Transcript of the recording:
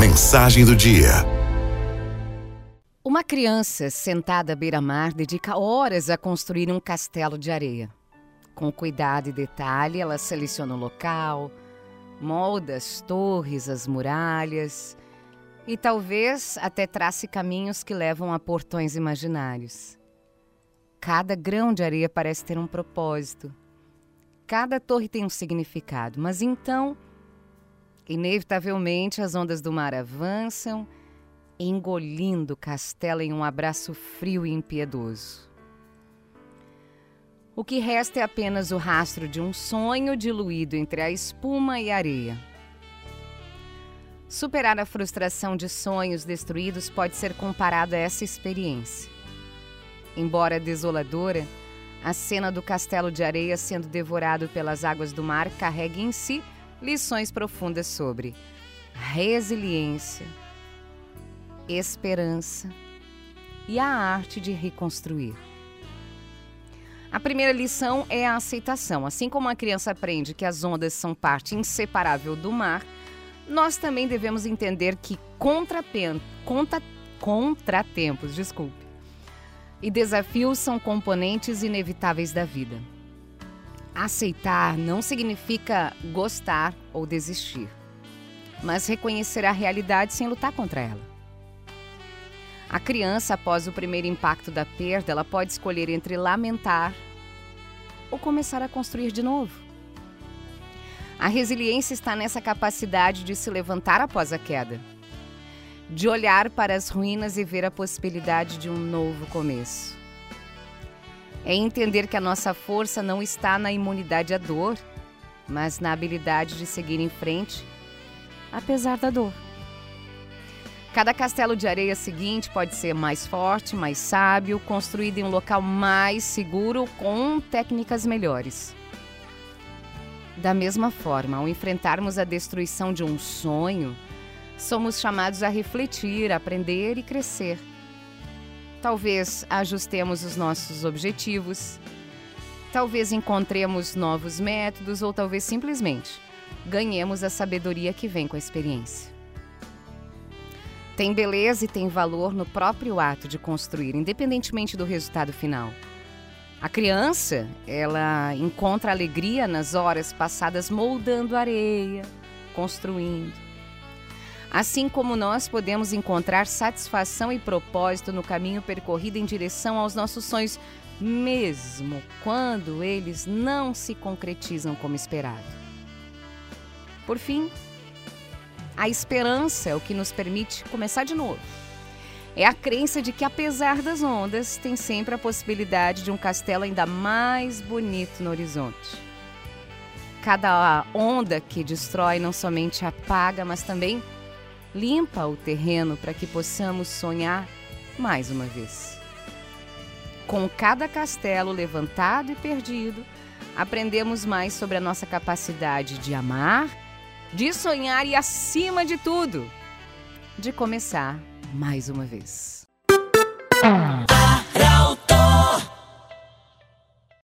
Mensagem do dia. Uma criança sentada à beira-mar dedica horas a construir um castelo de areia. Com cuidado e detalhe, ela seleciona o local, molda as torres, as muralhas e talvez até trace caminhos que levam a portões imaginários. Cada grão de areia parece ter um propósito. Cada torre tem um significado, mas então Inevitavelmente, as ondas do mar avançam, engolindo o castelo em um abraço frio e impiedoso. O que resta é apenas o rastro de um sonho diluído entre a espuma e a areia. Superar a frustração de sonhos destruídos pode ser comparado a essa experiência. Embora desoladora, a cena do castelo de areia sendo devorado pelas águas do mar carrega em si lições profundas sobre resiliência, esperança e a arte de reconstruir. A primeira lição é a aceitação. Assim como a criança aprende que as ondas são parte inseparável do mar, nós também devemos entender que contra, contratempos, desculpe, e desafios são componentes inevitáveis da vida. Aceitar não significa gostar ou desistir, mas reconhecer a realidade sem lutar contra ela. A criança, após o primeiro impacto da perda, ela pode escolher entre lamentar ou começar a construir de novo. A resiliência está nessa capacidade de se levantar após a queda, de olhar para as ruínas e ver a possibilidade de um novo começo. É entender que a nossa força não está na imunidade à dor, mas na habilidade de seguir em frente, apesar da dor. Cada castelo de areia seguinte pode ser mais forte, mais sábio, construído em um local mais seguro com técnicas melhores. Da mesma forma, ao enfrentarmos a destruição de um sonho, somos chamados a refletir, aprender e crescer. Talvez ajustemos os nossos objetivos, talvez encontremos novos métodos ou talvez simplesmente ganhemos a sabedoria que vem com a experiência. Tem beleza e tem valor no próprio ato de construir, independentemente do resultado final. A criança, ela encontra alegria nas horas passadas moldando areia, construindo. Assim como nós podemos encontrar satisfação e propósito no caminho percorrido em direção aos nossos sonhos, mesmo quando eles não se concretizam como esperado. Por fim, a esperança é o que nos permite começar de novo. É a crença de que, apesar das ondas, tem sempre a possibilidade de um castelo ainda mais bonito no horizonte. Cada onda que destrói não somente apaga, mas também limpa o terreno para que possamos sonhar mais uma vez. Com cada castelo levantado e perdido, aprendemos mais sobre a nossa capacidade de amar, de sonhar e, acima de tudo, de começar mais uma vez.